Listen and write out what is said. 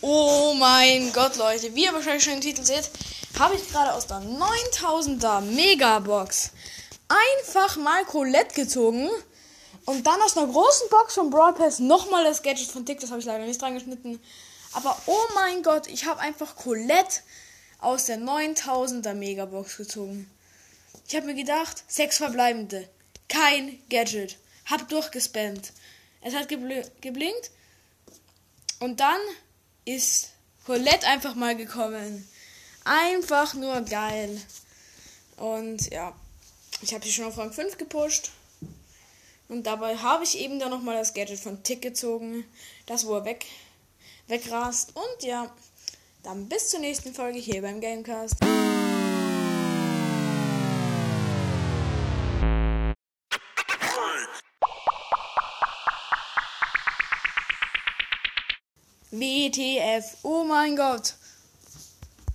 Oh mein Gott, Leute. Wie ihr wahrscheinlich schon im Titel seht, habe ich gerade aus der 9000er Megabox einfach mal Colette gezogen. Und dann aus einer großen Box von Brawl Pass nochmal das Gadget von Tick. Das habe ich leider nicht dran geschnitten. Aber oh mein Gott, ich habe einfach Colette aus der 9000er Megabox gezogen. Ich habe mir gedacht, sechs verbleibende. Kein Gadget. Hab durchgespammt. Es hat gebl geblinkt. Und dann ist Colette einfach mal gekommen. Einfach nur geil. Und ja, ich habe sie schon auf Rang 5 gepusht. Und dabei habe ich eben dann nochmal das Gadget von Tick gezogen. Das, wo er weg, wegrast. Und ja, dann bis zur nächsten Folge hier beim Gamecast. WTF, oh mein Gott.